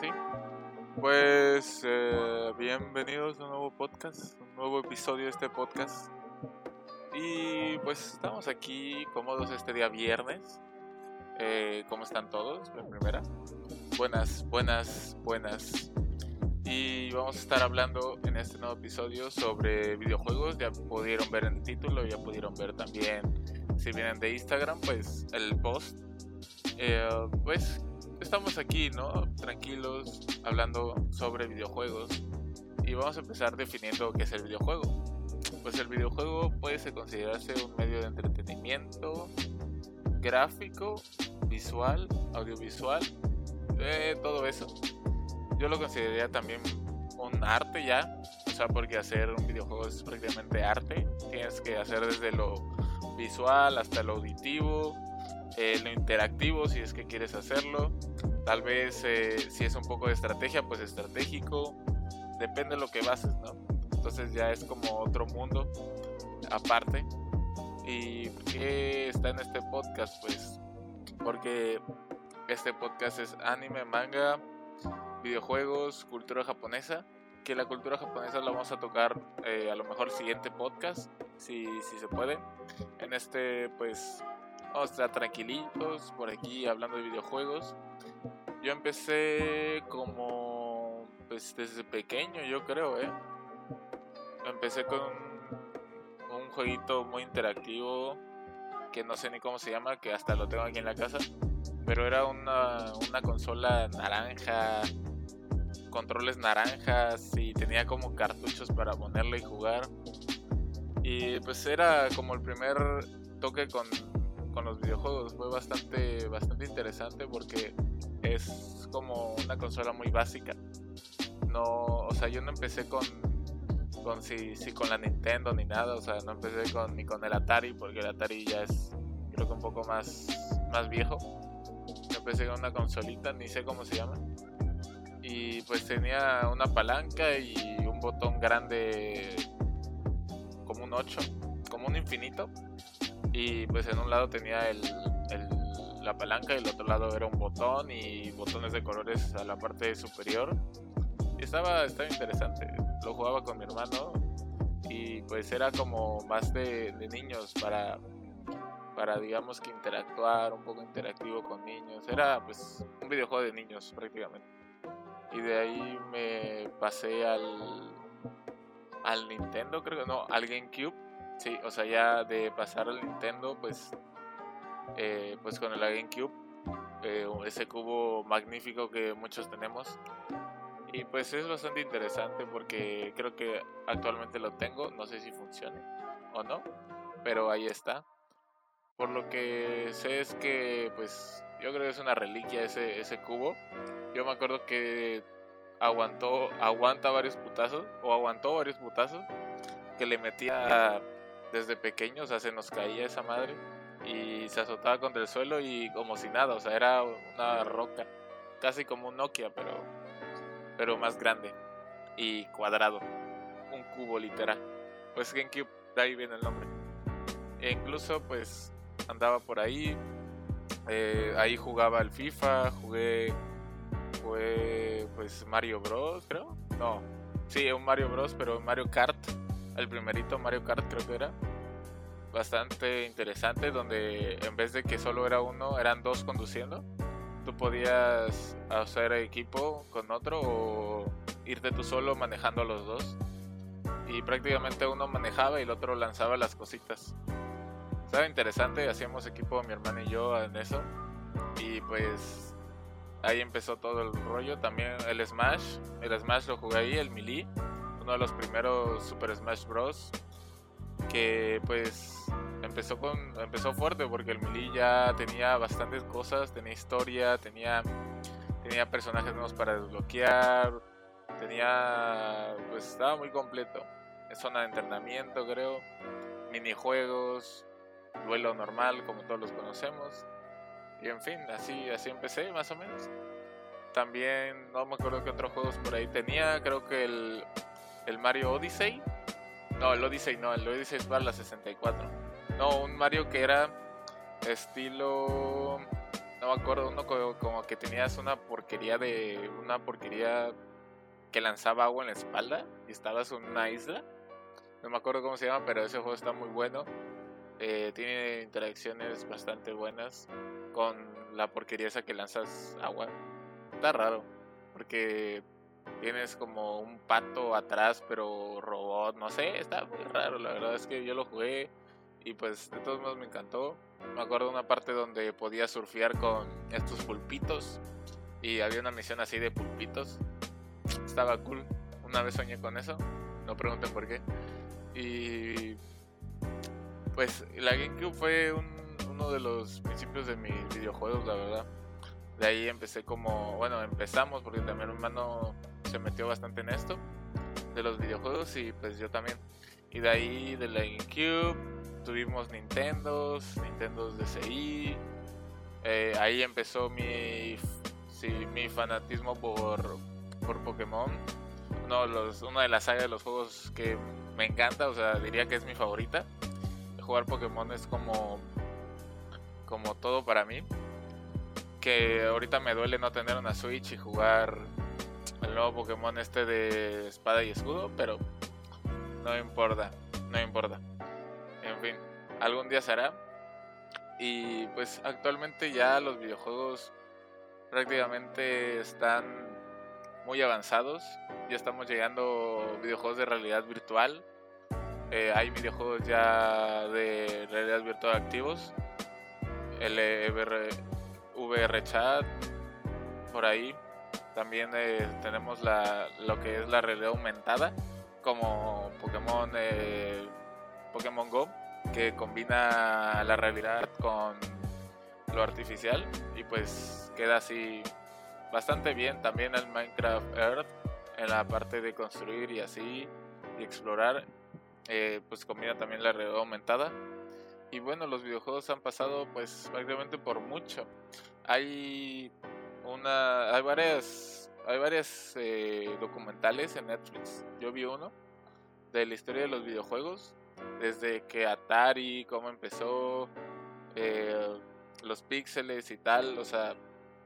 sí. Pues eh, bienvenidos a un nuevo podcast, un nuevo episodio de este podcast. Y pues estamos aquí cómodos este día viernes. Eh, ¿Cómo están todos? Primera. Buenas, buenas, buenas. Y vamos a estar hablando en este nuevo episodio sobre videojuegos. Ya pudieron ver en el título, ya pudieron ver también, si vienen de Instagram, pues el post. Eh, pues estamos aquí, ¿no? Tranquilos, hablando sobre videojuegos. Y vamos a empezar definiendo qué es el videojuego. Pues el videojuego puede considerarse un medio de entretenimiento gráfico, visual, audiovisual, eh, todo eso. Yo lo consideraría también un arte ya, o sea, porque hacer un videojuego es prácticamente arte. Tienes que hacer desde lo visual hasta lo auditivo, eh, lo interactivo si es que quieres hacerlo. Tal vez eh, si es un poco de estrategia, pues estratégico. Depende de lo que bases, ¿no? Entonces ya es como otro mundo aparte. ¿Y qué está en este podcast? Pues porque este podcast es anime, manga, videojuegos, cultura japonesa. Que la cultura japonesa la vamos a tocar eh, a lo mejor siguiente podcast, si, si se puede. En este, pues, vamos a estar tranquilitos por aquí hablando de videojuegos. Yo empecé como, pues, desde pequeño, yo creo, ¿eh? Empecé con un jueguito muy interactivo que no sé ni cómo se llama, que hasta lo tengo aquí en la casa. Pero era una, una consola naranja controles naranjas y tenía como cartuchos para ponerle y jugar. Y pues era como el primer toque con, con los videojuegos. Fue bastante, bastante interesante porque es como una consola muy básica. No, o sea, yo no empecé con, con si, si con la Nintendo ni nada, o sea, no empecé con, ni con el Atari porque el Atari ya es creo que un poco más, más viejo. empecé con una consolita, ni sé cómo se llama y pues tenía una palanca y un botón grande como un 8, como un infinito. Y pues en un lado tenía el, la palanca y el otro lado era un botón y botones de colores a la parte superior. Estaba, estaba interesante. Lo jugaba con mi hermano y pues era como más de, de niños para, para digamos que interactuar, un poco interactivo con niños. Era pues un videojuego de niños prácticamente y de ahí me pasé al al Nintendo, creo que no, al GameCube. Sí, o sea, ya de pasar al Nintendo, pues eh, pues con el GameCube, eh, ese cubo magnífico que muchos tenemos. Y pues es bastante interesante porque creo que actualmente lo tengo, no sé si funcione o no, pero ahí está. Por lo que sé es que pues yo creo que es una reliquia ese, ese cubo yo me acuerdo que aguantó, aguanta varios putazos, o aguantó varios putazos, que le metía desde pequeño, o sea, se nos caía esa madre y se azotaba contra el suelo y como si nada, o sea, era una roca, casi como un Nokia, pero, pero más grande y cuadrado, un cubo literal. Pues GameCube, de ahí viene el nombre. E incluso pues andaba por ahí, eh, ahí jugaba al FIFA, jugué fue pues Mario Bros, creo. No, sí, un Mario Bros, pero Mario Kart, el primerito Mario Kart creo que era. Bastante interesante, donde en vez de que solo era uno, eran dos conduciendo. Tú podías hacer equipo con otro o irte tú solo manejando a los dos. Y prácticamente uno manejaba y el otro lanzaba las cositas. Estaba interesante, hacíamos equipo mi hermana y yo en eso. Y pues ahí empezó todo el rollo. También el Smash, el Smash lo jugué ahí, el Melee, uno de los primeros Super Smash Bros. Que pues empezó con empezó fuerte porque el Melee ya tenía bastantes cosas, tenía historia, tenía tenía personajes nuevos para desbloquear, tenía pues estaba muy completo. Zona de entrenamiento, creo, minijuegos, duelo normal como todos los conocemos y en fin, así, así empecé más o menos. También no me acuerdo qué otros juegos por ahí tenía. Creo que el, el Mario Odyssey. No, el Odyssey no, el Odyssey es para la 64. No, un Mario que era estilo. no me acuerdo, uno como, que tenías una porquería de, una porquería que lanzaba agua en la espalda y estabas en una isla. No me acuerdo cómo se llama, pero ese juego está muy bueno. Eh, tiene interacciones bastante buenas con la porquería esa que lanzas agua. Está raro, porque tienes como un pato atrás, pero robot, no sé, está muy raro. La verdad es que yo lo jugué y pues de todos modos me encantó. Me acuerdo una parte donde podía surfear con estos pulpitos y había una misión así de pulpitos. Estaba cool. Una vez soñé con eso, no pregunten por qué. Y pues la GameCube fue uno de los principios de mis videojuegos, la verdad. De ahí empecé como, bueno, empezamos porque también mi hermano se metió bastante en esto de los videojuegos y pues yo también. Y de ahí de la GameCube tuvimos Nintendos, Nintendos DSi. Eh, ahí empezó mi, sí, mi fanatismo por, por Pokémon. Uno los, una de las sagas de los juegos que me encanta, o sea, diría que es mi favorita. Jugar Pokémon es como, como todo para mí. Que ahorita me duele no tener una Switch y jugar nuevo Pokémon este de espada y escudo, pero no importa, no importa. En fin, algún día será. Y pues actualmente ya los videojuegos prácticamente están muy avanzados. Ya estamos llegando videojuegos de realidad virtual. Eh, hay videojuegos ya de realidad virtual activos. El VR, VR Chat, por ahí. También eh, tenemos la, lo que es la realidad aumentada, como Pokémon, eh, Pokémon Go, que combina la realidad con lo artificial y pues queda así bastante bien. También el Minecraft Earth, en la parte de construir y así, y explorar, eh, pues combina también la realidad aumentada. Y bueno, los videojuegos han pasado pues prácticamente por mucho. Hay una, hay varias, hay varias eh, documentales en Netflix. Yo vi uno de la historia de los videojuegos, desde que Atari, cómo empezó, eh, los píxeles y tal, o sea,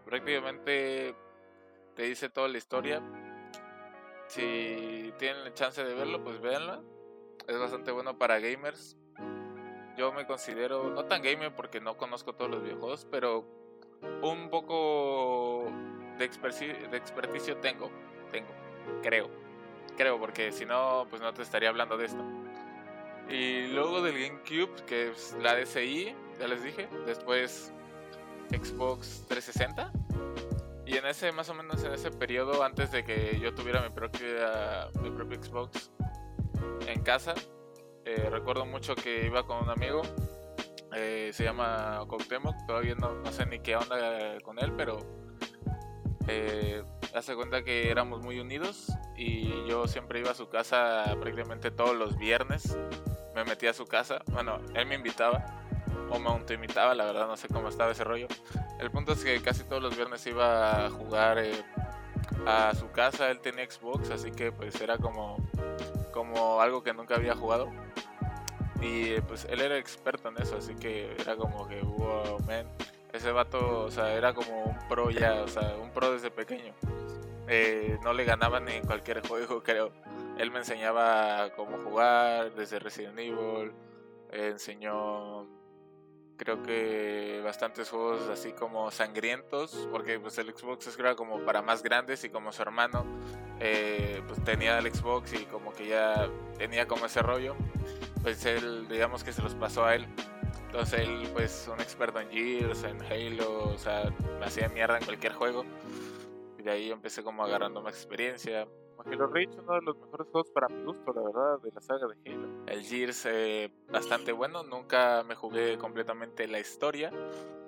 prácticamente te dice toda la historia. Si tienen la chance de verlo, pues véanlo. Es bastante bueno para gamers. Yo me considero no tan gamer porque no conozco todos los videojuegos, pero un poco de, experticio, de experticio tengo, tengo, creo, creo, porque si no, pues no te estaría hablando de esto. Y luego del GameCube, que es la DSi, ya les dije, después Xbox 360. Y en ese, más o menos en ese periodo, antes de que yo tuviera mi propia, mi propio Xbox en casa, eh, recuerdo mucho que iba con un amigo eh, se llama Coctemoc, todavía no, no, sé ni qué onda con él, pero eh, hace cuenta que éramos muy unidos y yo siempre iba a su casa prácticamente todos los viernes, me metía a su casa, bueno, él me invitaba o me autoinvitaba, la verdad no sé cómo estaba ese rollo. El punto es que casi todos los viernes iba a jugar eh, a su casa, él tenía Xbox, así que pues era como, como algo que nunca había jugado. Y pues él era experto en eso, así que era como que, wow, man, ese vato, o sea, era como un pro ya, o sea, un pro desde pequeño. Eh, no le ganaban en cualquier juego, creo. Él me enseñaba cómo jugar desde Resident Evil, enseñó creo que bastantes juegos así como sangrientos, porque pues el Xbox era como para más grandes y como su hermano eh, pues tenía el Xbox y como que ya tenía como ese rollo, pues él digamos que se los pasó a él. Entonces él pues un experto en Gears, en Halo, o sea, me hacía mierda en cualquier juego. Y de ahí empecé como agarrando más experiencia. Halo Reach, uno de los mejores juegos para mi gusto, la verdad, de la saga de Halo. El Gears, eh, bastante bueno. Nunca me jugué completamente la historia,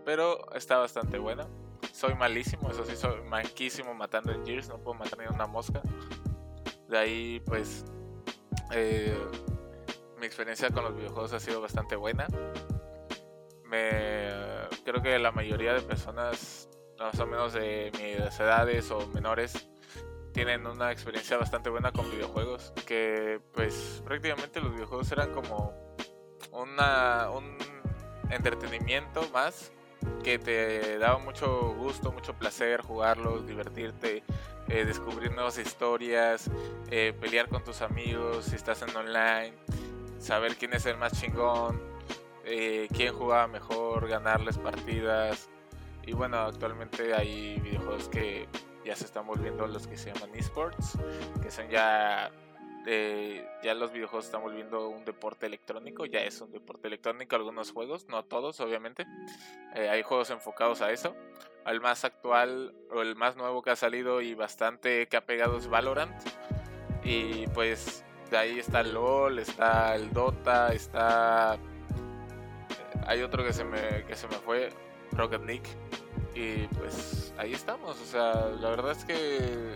pero está bastante bueno. Soy malísimo, eso sí, soy manquísimo matando en Gears, no puedo matar ni una mosca. De ahí, pues, eh, mi experiencia con los videojuegos ha sido bastante buena. Me, creo que la mayoría de personas, más o menos de mis edades o menores, tienen una experiencia bastante buena con videojuegos. Que pues prácticamente los videojuegos eran como una, un entretenimiento más que te daba mucho gusto, mucho placer jugarlos, divertirte, eh, descubrir nuevas historias, eh, pelear con tus amigos si estás en online, saber quién es el más chingón, eh, quién jugaba mejor, ganarles partidas. Y bueno, actualmente hay videojuegos que ya se están volviendo los que se llaman esports, que son ya ya los videojuegos están volviendo un deporte electrónico, ya es un deporte electrónico algunos juegos, no todos obviamente, eh, hay juegos enfocados a eso. El más actual o el más nuevo que ha salido y bastante que ha pegado es Valorant. Y pues de ahí está el LOL, está el Dota, está... Hay otro que se me, que se me fue, Rocket League. Y pues ahí estamos, o sea, la verdad es que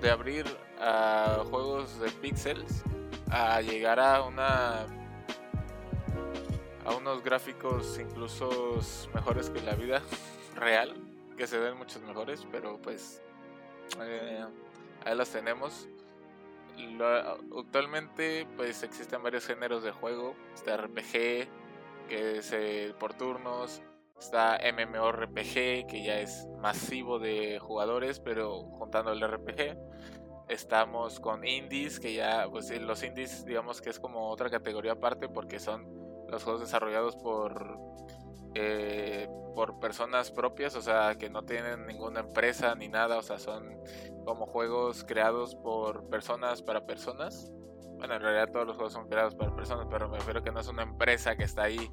de abrir a juegos de pixels a llegar a una a unos gráficos incluso mejores que la vida real que se ven muchos mejores pero pues eh, ahí los tenemos actualmente pues existen varios géneros de juego. Está RPG que es eh, por turnos. Está MMORPG que ya es masivo de jugadores pero juntando el RPG estamos con indies, que ya, pues los indies digamos que es como otra categoría aparte porque son los juegos desarrollados por, eh, por personas propias, o sea, que no tienen ninguna empresa ni nada, o sea, son como juegos creados por personas para personas. Bueno, en realidad todos los juegos son creados para personas, pero me refiero que no es una empresa que está ahí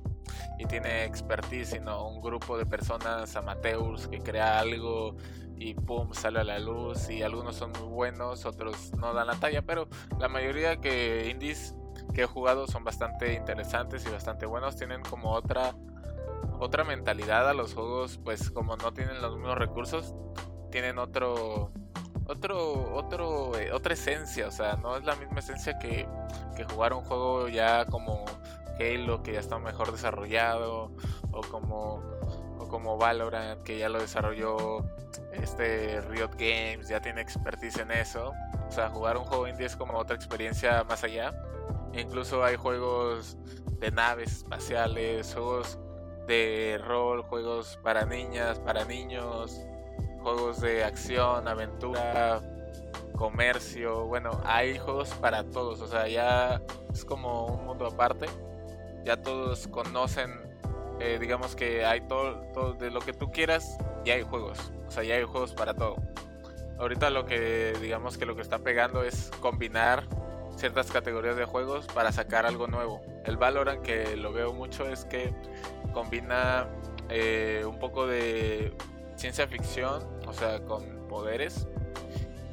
y tiene expertise, sino un grupo de personas amateurs que crea algo y pum, sale a la luz y algunos son muy buenos, otros no dan la talla, pero la mayoría que indies que he jugado son bastante interesantes y bastante buenos, tienen como otra otra mentalidad a los juegos, pues como no tienen los mismos recursos, tienen otro otro otro eh, otra esencia, o sea, no es la misma esencia que, que jugar un juego ya como Halo que ya está mejor desarrollado o como o como Valorant que ya lo desarrolló este Riot Games, ya tiene expertise en eso. O sea, jugar un juego indie es como otra experiencia más allá. Incluso hay juegos de naves espaciales, juegos de rol, juegos para niñas, para niños, juegos de acción, aventura, comercio. Bueno, hay juegos para todos. O sea, ya es como un mundo aparte. Ya todos conocen, eh, digamos que hay todo, todo de lo que tú quieras, ya hay juegos. O sea, ya hay juegos para todo. Ahorita lo que digamos que lo que está pegando es combinar ciertas categorías de juegos para sacar algo nuevo. El Valorant que lo veo mucho es que combina eh, un poco de ciencia ficción, o sea, con poderes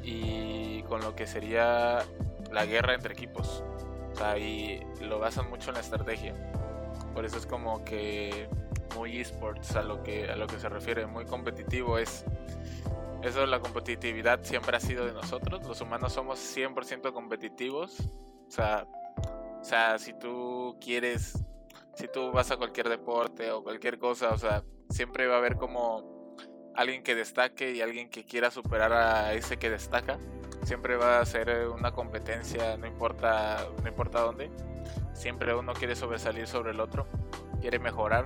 y con lo que sería la guerra entre equipos. O sea, y lo basan mucho en la estrategia. Por eso es como que muy esports a lo que a lo que se refiere, muy competitivo es eso la competitividad siempre ha sido de nosotros, los humanos somos 100% competitivos. O sea, o sea, si tú quieres si tú vas a cualquier deporte o cualquier cosa, o sea, siempre va a haber como alguien que destaque y alguien que quiera superar a ese que destaca. Siempre va a ser una competencia, no importa, no importa dónde. Siempre uno quiere sobresalir sobre el otro, quiere mejorar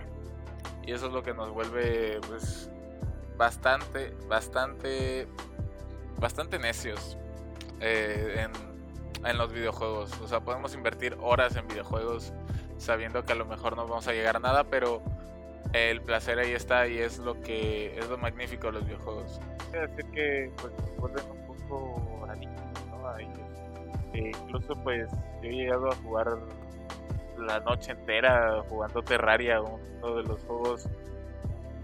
y eso es lo que nos vuelve pues bastante, bastante, bastante necios eh, en, los videojuegos. O sea, podemos invertir horas en videojuegos sabiendo que a lo mejor no vamos a llegar a nada, pero el placer ahí está y es lo que es lo magnífico de los videojuegos. Quiero decir que pues vuelven un poco adictos, ¿no? A ellos. E incluso pues yo he llegado a jugar la noche entera jugando Terraria, uno de los juegos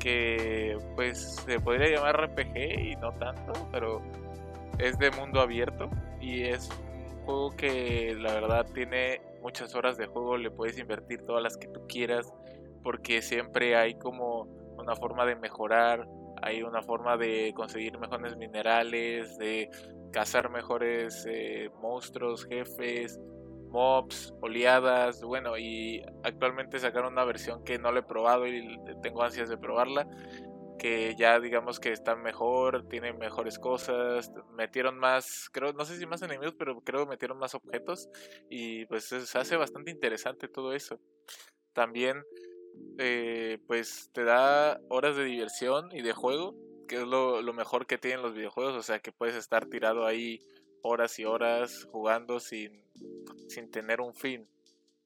que pues se podría llamar RPG y no tanto, pero es de mundo abierto y es un juego que la verdad tiene muchas horas de juego, le puedes invertir todas las que tú quieras porque siempre hay como una forma de mejorar, hay una forma de conseguir mejores minerales, de cazar mejores eh, monstruos, jefes, mobs, oleadas, bueno, y actualmente sacaron una versión que no la he probado y tengo ansias de probarla, que ya digamos que está mejor, tiene mejores cosas, metieron más, creo, no sé si más enemigos, pero creo que metieron más objetos y pues hace bastante interesante todo eso. También eh, pues te da horas de diversión y de juego, que es lo, mejor que tienen los videojuegos, o sea que puedes estar tirado ahí horas y horas jugando sin, sin tener un fin.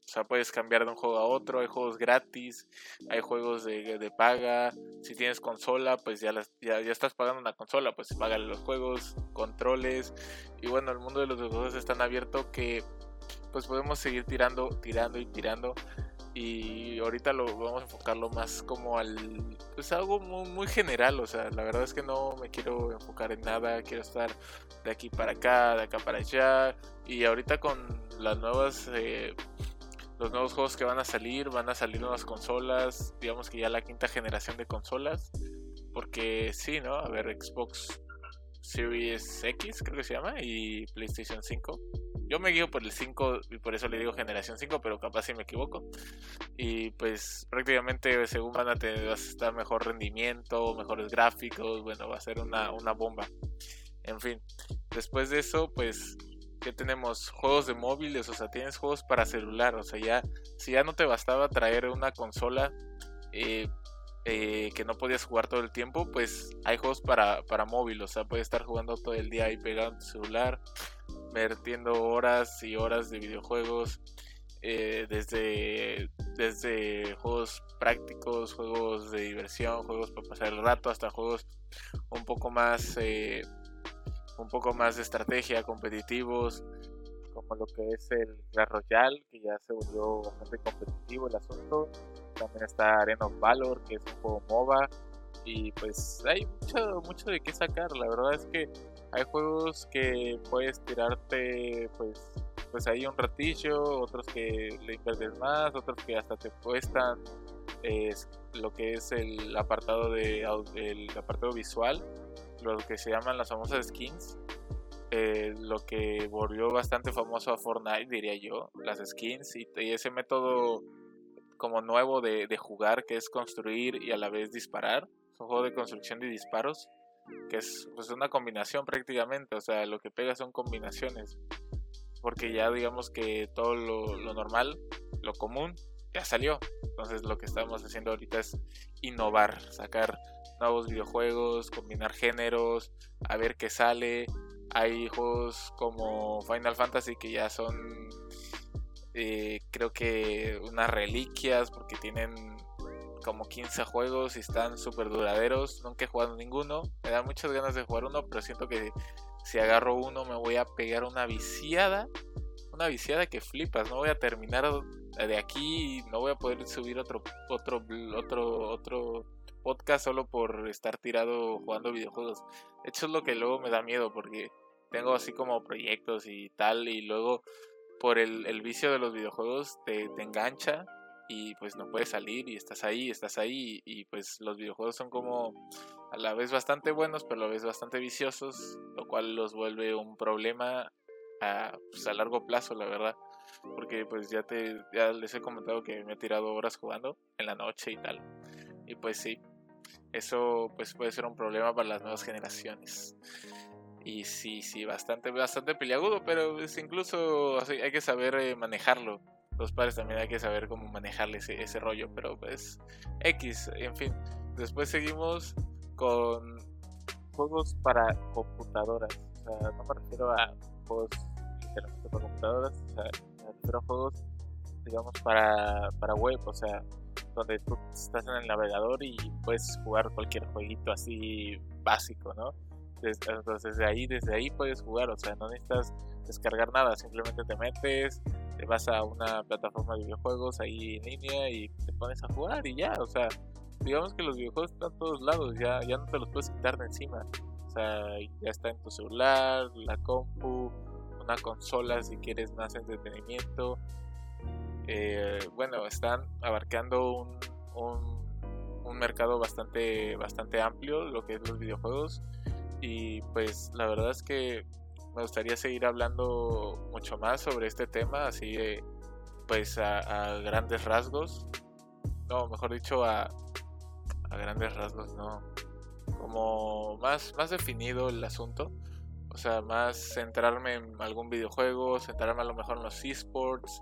O sea, puedes cambiar de un juego a otro, hay juegos gratis, hay juegos de, de paga. Si tienes consola, pues ya, ya, ya, estás pagando una consola, pues paga los juegos, controles. Y bueno, el mundo de los videojuegos es tan abierto que pues podemos seguir tirando, tirando y tirando. Y ahorita lo vamos a enfocarlo más como al. Pues algo muy, muy general. O sea, la verdad es que no me quiero enfocar en nada. Quiero estar de aquí para acá, de acá para allá. Y ahorita con las nuevas. Eh, los nuevos juegos que van a salir, van a salir nuevas consolas, digamos que ya la quinta generación de consolas, porque sí, ¿no? A ver, Xbox Series X creo que se llama y PlayStation 5. Yo me guío por el 5 y por eso le digo generación 5, pero capaz si me equivoco. Y pues prácticamente según van a tener va a estar mejor rendimiento, mejores gráficos, bueno, va a ser una, una bomba. En fin, después de eso, pues que tenemos juegos de móviles, o sea, tienes juegos para celular, o sea, ya si ya no te bastaba traer una consola eh, eh, que no podías jugar todo el tiempo, pues hay juegos para, para móvil, o sea, puedes estar jugando todo el día ahí pegado en tu celular, vertiendo horas y horas de videojuegos, eh, desde, desde juegos prácticos, juegos de diversión, juegos para pasar el rato, hasta juegos un poco más un poco más de estrategia, competitivos, como lo que es el Clash Royale, que ya se volvió bastante competitivo el asunto. También está Arena of Valor, que es un juego MOBA. Y pues hay mucho, mucho de qué sacar. La verdad es que hay juegos que puedes tirarte pues pues ahí un ratillo, otros que le inviertes más, otros que hasta te cuestan es lo que es el apartado de el apartado visual lo que se llaman las famosas skins. Eh, lo que volvió bastante famoso a Fortnite, diría yo, las skins y, ese método como nuevo de, jugar que es construir y a la vez disparar. Es un juego de construcción y disparos que es pues, una combinación prácticamente, o sea, lo que pega son combinaciones. Porque ya digamos que todo lo, lo normal, lo común, ya salió. Entonces lo que estamos haciendo ahorita es innovar, sacar nuevos videojuegos, combinar géneros, a ver qué sale. Hay juegos como Final Fantasy que ya son, eh, creo que unas reliquias porque tienen como 15 juegos y están súper duraderos. Nunca he jugado ninguno. Me da muchas ganas de jugar uno, pero siento que si agarro uno me voy a pegar una viciada. Una viciada que flipas. No voy a terminar de aquí y no voy a poder subir otro otro otro otro podcast solo por estar tirado jugando videojuegos. De hecho es lo que luego me da miedo porque tengo así como proyectos y tal y luego por el, vicio de los videojuegos te, te, engancha y pues no puedes salir y estás ahí, estás ahí y, pues los videojuegos son como a la vez bastante buenos pero a la vez bastante viciosos, lo cual los vuelve un problema a, pues, a largo plazo, la verdad. Porque pues ya te ya les he comentado que me he tirado horas jugando en la noche y tal. Y pues sí, eso pues puede ser un problema para las nuevas generaciones. Y sí, sí, bastante, bastante peliagudo, pero es incluso hay que saber eh, manejarlo. Los padres también hay que saber cómo manejarle ese, ese rollo, pero pues X, en fin. Después seguimos con juegos para computadoras. O sea, no me refiero a juegos literalmente para computadoras, o sea, me refiero a juegos, digamos, para, para web, o sea, donde tú estás en el navegador y puedes jugar cualquier jueguito así básico, ¿no? Entonces desde ahí, desde ahí puedes jugar, o sea, no necesitas descargar nada, simplemente te metes, te vas a una plataforma de videojuegos ahí en línea y te pones a jugar y ya, o sea, digamos que los videojuegos están a todos lados, ya, ya no te los puedes quitar de encima, o sea, ya está en tu celular, la compu, una consola si quieres más entretenimiento, eh, bueno, están abarcando un, un, mercado bastante, bastante amplio, lo que es los videojuegos. Y pues la verdad es que me gustaría seguir hablando mucho más sobre este tema, así pues a, grandes rasgos. No, mejor dicho, a, a grandes rasgos, no. Como más, más definido el asunto. O sea, más centrarme en algún videojuego, centrarme a lo mejor en los esports,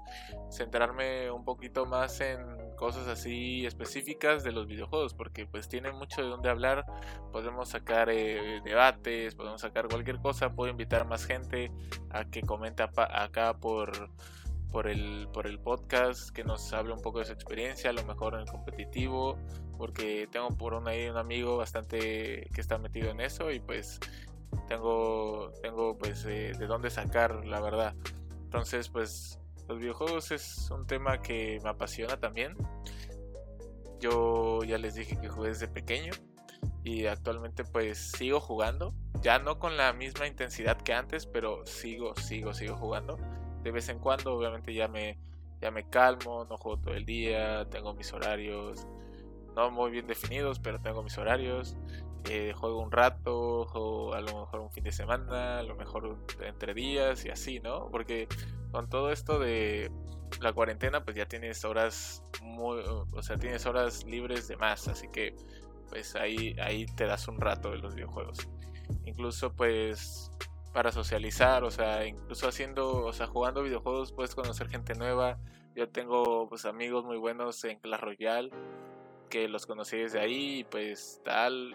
centrarme un poquito más en cosas así específicas de los videojuegos, porque pues tiene mucho de dónde hablar, podemos sacar eh, debates, podemos sacar cualquier cosa, puedo invitar más gente a que comente acá por por el, por el podcast, que nos hable un poco de su experiencia, a lo mejor en el competitivo, porque tengo por un, ahí un amigo bastante que está metido en eso y pues tengo, tengo pues eh, de dónde sacar, la verdad. Entonces pues los videojuegos es un tema que me apasiona también. Yo ya les dije que jugué desde pequeño y actualmente pues sigo jugando. Ya no con la misma intensidad que antes, pero sigo, sigo, sigo jugando de vez en cuando, obviamente ya me, ya me calmo, no juego todo el día, tengo mis horarios, no muy bien definidos, pero tengo mis horarios. Eh, juego un rato, juego a lo mejor un fin de semana, a lo mejor entre días y así, ¿no? Porque con todo esto de la cuarentena, pues ya tienes horas muy, o sea, tienes horas libres de más, así que pues ahí, ahí te das un rato de los videojuegos. Incluso pues para socializar, o sea, incluso haciendo, o sea, jugando videojuegos puedes conocer gente nueva. Yo tengo pues amigos muy buenos en Clash Royale que los conocí desde ahí pues tal,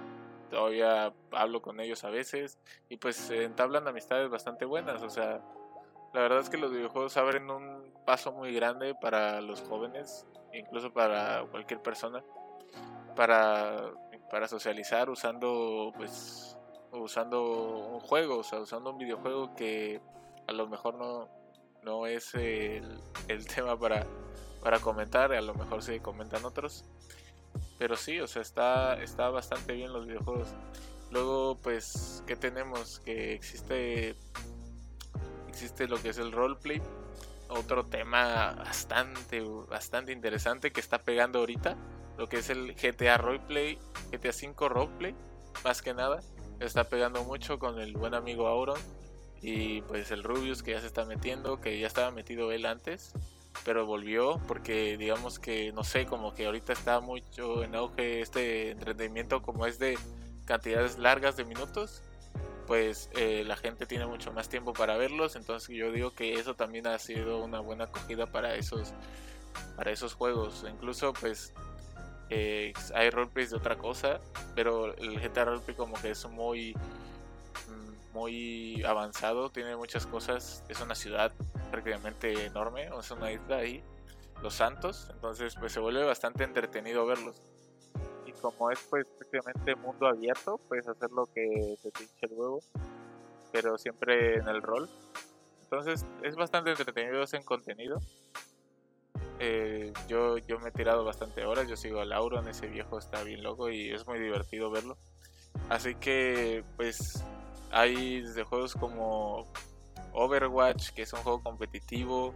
todavía hablo con ellos a veces y pues entablan amistades bastante buenas, o sea, la verdad es que los videojuegos abren un paso muy grande para los jóvenes, incluso para cualquier persona, para, para socializar usando pues usando un juego, o sea, usando un videojuego que a lo mejor no, no es el, tema para, para comentar, a lo mejor sí comentan otros. Pero sí, o sea, está, está bastante bien los videojuegos. Luego, pues, ¿qué tenemos? Que existe, existe lo que es el roleplay. Otro tema bastante, bastante interesante que está pegando ahorita. Lo que es el GTA Roleplay, GTA 5 Roleplay, más que nada está pegando mucho con el buen amigo Auron y pues el Rubius que ya se está metiendo, que ya estaba metido él antes, pero volvió porque digamos que no sé, como que ahorita está mucho en auge este entretenimiento como es de cantidades largas de minutos, pues eh, la gente tiene mucho más tiempo para verlos, entonces yo digo que eso también ha sido una buena acogida para esos para esos juegos, incluso pues eh, hay roleplays de otra cosa, pero el GTA Roleplay como que es muy muy avanzado, tiene muchas cosas, es una ciudad prácticamente enorme, es una isla ahí, Los Santos, entonces pues se vuelve bastante entretenido verlos. Y como es pues prácticamente mundo abierto, puedes hacer lo que te pinche el huevo, pero siempre en el rol. Entonces es bastante entretenido ese contenido. Eh, yo, yo me he tirado bastante horas, yo sigo a Lauron, ese viejo está bien loco y es muy divertido verlo. Así que pues hay desde juegos como Overwatch, que es un juego competitivo,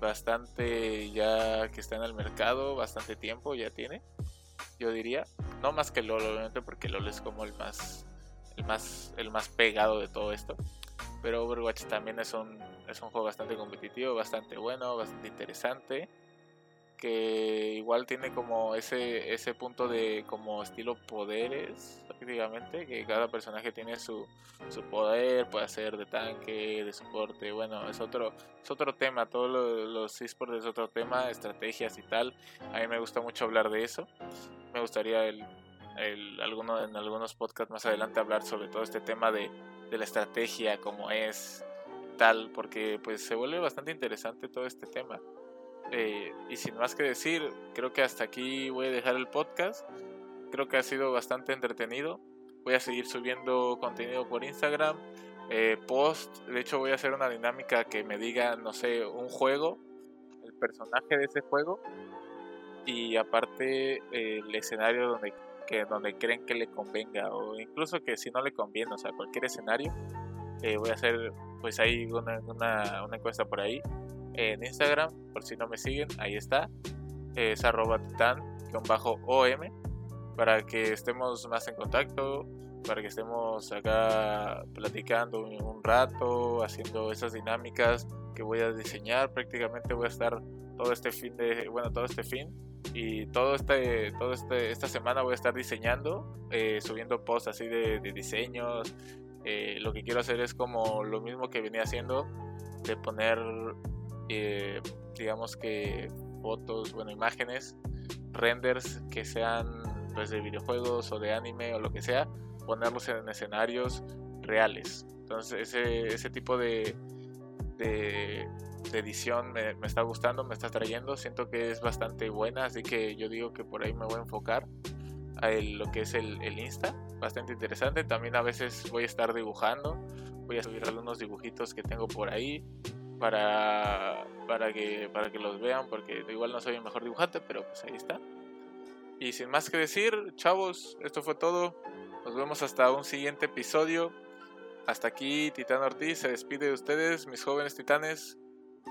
bastante ya que está en el mercado, bastante tiempo ya tiene, yo diría. No más que LOL, obviamente, porque LOL es como el más, el más, el más pegado de todo esto. Pero Overwatch también es un, es un juego bastante competitivo, bastante bueno, bastante interesante que igual tiene como ese, ese punto de como estilo poderes prácticamente, que cada personaje tiene su, su poder, puede ser de tanque, de soporte, bueno, es otro, es otro tema, todos los esports es otro tema, estrategias y tal, a mí me gusta mucho hablar de eso, me gustaría el, el, alguno, en algunos podcasts más adelante hablar sobre todo este tema de, de la estrategia, como es tal, porque pues se vuelve bastante interesante todo este tema. Eh, y sin más que decir, creo que hasta aquí voy a dejar el podcast. Creo que ha sido bastante entretenido. Voy a seguir subiendo contenido por Instagram. Eh, post, de hecho voy a hacer una dinámica que me diga, no sé, un juego, el personaje de ese juego y aparte el escenario donde, que, donde creen que le convenga o incluso que si no le conviene, o sea, cualquier escenario. Eh, voy a hacer pues ahí una, una, una encuesta por ahí en Instagram, por si no me siguen, ahí está, es arroba titan-om, para que estemos más en contacto, para que estemos acá platicando un rato, haciendo esas dinámicas que voy a diseñar, prácticamente voy a estar todo este fin de, bueno, todo este fin y todo este, todo este, esta semana voy a estar diseñando, eh, subiendo posts así de, de diseños, Eh, lo que quiero hacer es como lo mismo que venía haciendo, de poner, eh, digamos que fotos, bueno, imágenes, renders que sean pues, de videojuegos o de anime o lo que sea, ponerlos en escenarios reales. Entonces ese, ese tipo de, de, edición me, está gustando, me está trayendo, siento que es bastante buena, así que yo digo que por ahí me voy a enfocar a lo que es el, el Insta, bastante interesante. También a veces voy a estar dibujando, voy a subir algunos dibujitos que tengo por ahí para, para, que, para que los vean, porque igual no soy el mejor dibujante, pero pues ahí está. Y sin más que decir, chavos, esto fue todo. Nos vemos hasta un siguiente episodio. Hasta aquí, Titán Ortiz se despide de ustedes, mis jóvenes titanes.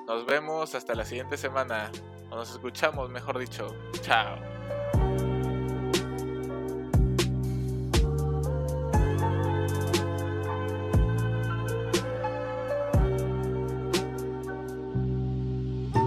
Nos vemos hasta la siguiente semana. O nos escuchamos, mejor dicho. Chao.